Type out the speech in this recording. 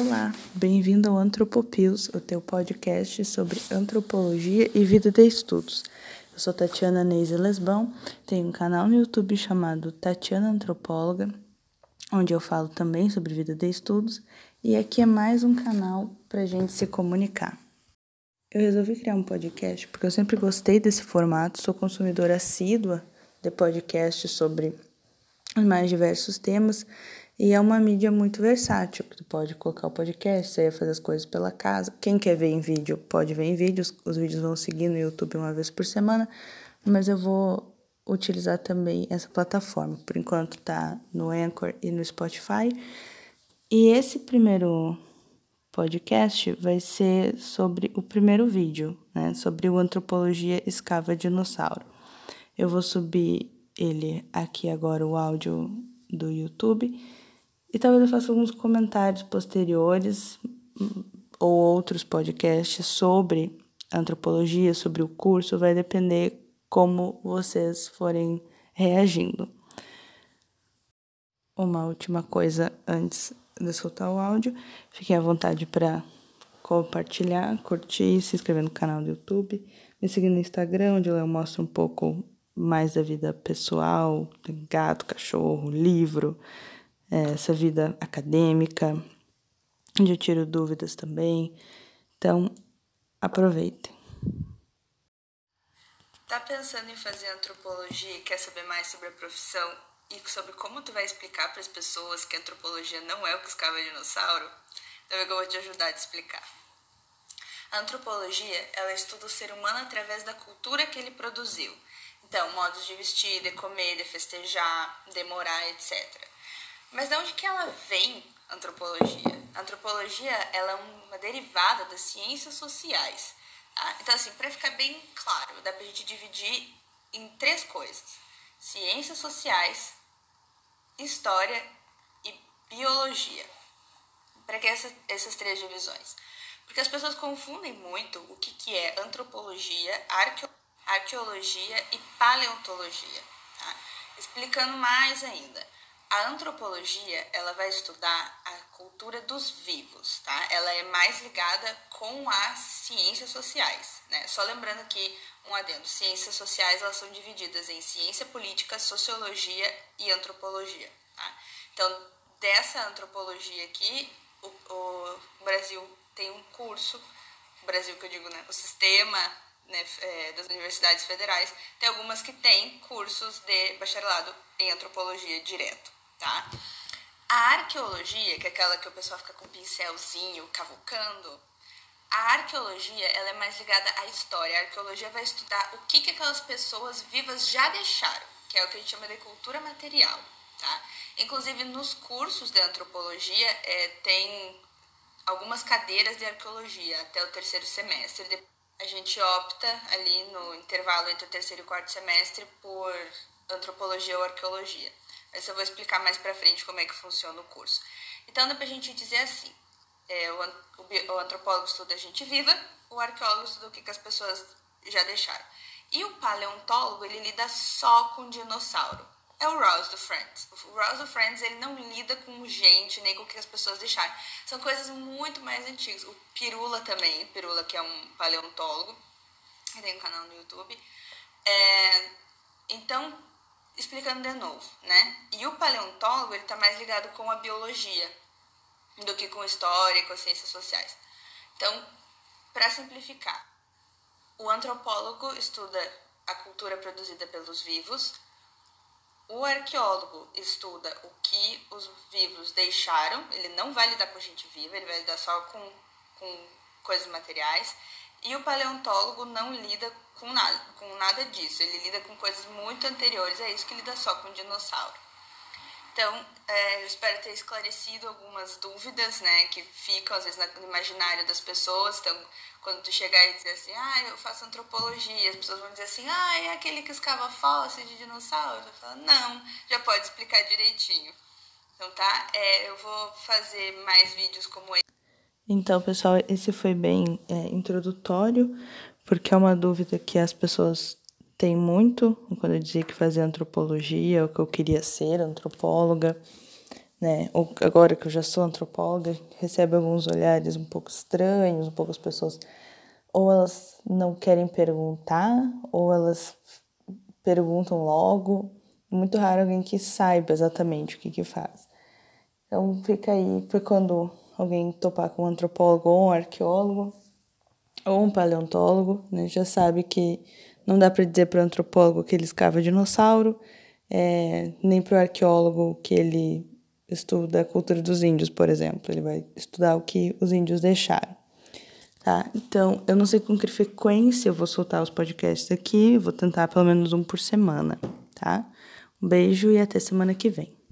Olá, bem-vindo ao Antropopios, o teu podcast sobre antropologia e vida de estudos. Eu sou Tatiana Neise Lesbão, tenho um canal no YouTube chamado Tatiana Antropóloga, onde eu falo também sobre vida de estudos, e aqui é mais um canal para gente se comunicar. Eu resolvi criar um podcast porque eu sempre gostei desse formato, sou consumidora assídua de podcasts sobre os mais diversos temas e é uma mídia muito versátil, tu pode colocar o podcast, você ia fazer as coisas pela casa. Quem quer ver em vídeo, pode ver em vídeo. Os, os vídeos vão seguir no YouTube uma vez por semana, mas eu vou utilizar também essa plataforma. Por enquanto tá no Anchor e no Spotify. E esse primeiro podcast vai ser sobre o primeiro vídeo, né? Sobre o Antropologia Escava Dinossauro. Eu vou subir ele aqui agora, o áudio do YouTube e talvez eu faça alguns comentários posteriores ou outros podcasts sobre antropologia, sobre o curso, vai depender como vocês forem reagindo. Uma última coisa antes de soltar o áudio, fiquem à vontade para compartilhar, curtir, se inscrever no canal do YouTube, me seguir no Instagram, onde eu mostro um pouco mais da vida pessoal, gato, cachorro, livro, essa vida acadêmica, onde eu tiro dúvidas também. Então, aproveitem. Tá pensando em fazer antropologia e quer saber mais sobre a profissão e sobre como tu vai explicar para as pessoas que a antropologia não é o que escava dinossauro? Então eu vou te ajudar a te explicar. A antropologia, ela estuda o ser humano através da cultura que ele produziu. Então, modos de vestir, de comer, de festejar, de morar, etc. Mas de onde que ela vem, antropologia? A antropologia ela é uma derivada das ciências sociais. Tá? Então, assim, para ficar bem claro, dá para a gente dividir em três coisas: ciências sociais, história e biologia. Para que essa, essas três divisões? Porque as pessoas confundem muito o que, que é antropologia, arqueo, arqueologia e paleontologia. Tá? Explicando mais ainda. A antropologia, ela vai estudar a cultura dos vivos, tá? Ela é mais ligada com as ciências sociais, né? Só lembrando aqui um adendo, ciências sociais elas são divididas em ciência política, sociologia e antropologia, tá? Então, dessa antropologia aqui, o, o Brasil tem um curso, o Brasil que eu digo, né? O sistema né, é, das universidades federais, tem algumas que têm cursos de bacharelado em antropologia direto tá? A arqueologia, que é aquela que o pessoal fica com um pincelzinho cavucando, a arqueologia ela é mais ligada à história. A arqueologia vai estudar o que, que aquelas pessoas vivas já deixaram, que é o que a gente chama de cultura material, tá? Inclusive nos cursos de antropologia é, tem algumas cadeiras de arqueologia até o terceiro semestre. A gente opta ali no intervalo entre o terceiro e o quarto semestre por antropologia ou arqueologia. Mas eu vou explicar mais pra frente como é que funciona o curso. Então dá pra gente dizer assim, é, o, o, antropólogo estuda a gente viva, o arqueólogo estuda o que, que as pessoas já deixaram. E o paleontólogo, ele lida só com dinossauro. É o Ross do Friends. O Ross do Friends, ele não lida com gente, nem com o que as pessoas deixaram. São coisas muito mais antigas. O Pirula também, Pirula que é um paleontólogo, ele tem um canal no YouTube. É, então, explicando de novo, né? E o paleontólogo, ele está mais ligado com a biologia do que com história com as ciências sociais. Então, para simplificar, o antropólogo estuda a cultura produzida pelos vivos, o arqueólogo estuda o que os vivos deixaram, ele não vai lidar com gente viva, ele vai lidar só com, com coisas materiais, e o paleontólogo não lida com nada, com nada disso, ele lida com coisas muito anteriores, é isso que lida só com dinossauro. Então, é, eu espero ter esclarecido algumas dúvidas, né, que ficam às vezes no imaginário das pessoas. Então, quando tu chegar e dizer assim, ah, eu faço antropologia, as pessoas vão dizer assim, ah, é aquele que escava fósseis de dinossauros? Eu falo, não, já pode explicar direitinho. Então, tá? É, eu vou fazer mais vídeos como esse. Então, pessoal, esse foi bem é, introdutório, porque é uma dúvida que as pessoas têm muito quando eu dizia que fazia antropologia, ou que eu queria ser antropóloga. né? Ou agora que eu já sou antropóloga, recebe alguns olhares um pouco estranhos, um pouco as pessoas ou elas não querem perguntar, ou elas perguntam logo. Muito raro alguém que saiba exatamente o que que faz. Então fica aí para quando alguém topar com um antropólogo ou um arqueólogo ou um paleontólogo, né, já sabe que não dá para dizer para o antropólogo que ele escava dinossauro, é, nem para o arqueólogo que ele estuda a cultura dos índios, por exemplo. Ele vai estudar o que os índios deixaram. Tá? Então, eu não sei com que frequência eu vou soltar os podcasts aqui, vou tentar pelo menos um por semana, tá? Um beijo e até semana que vem.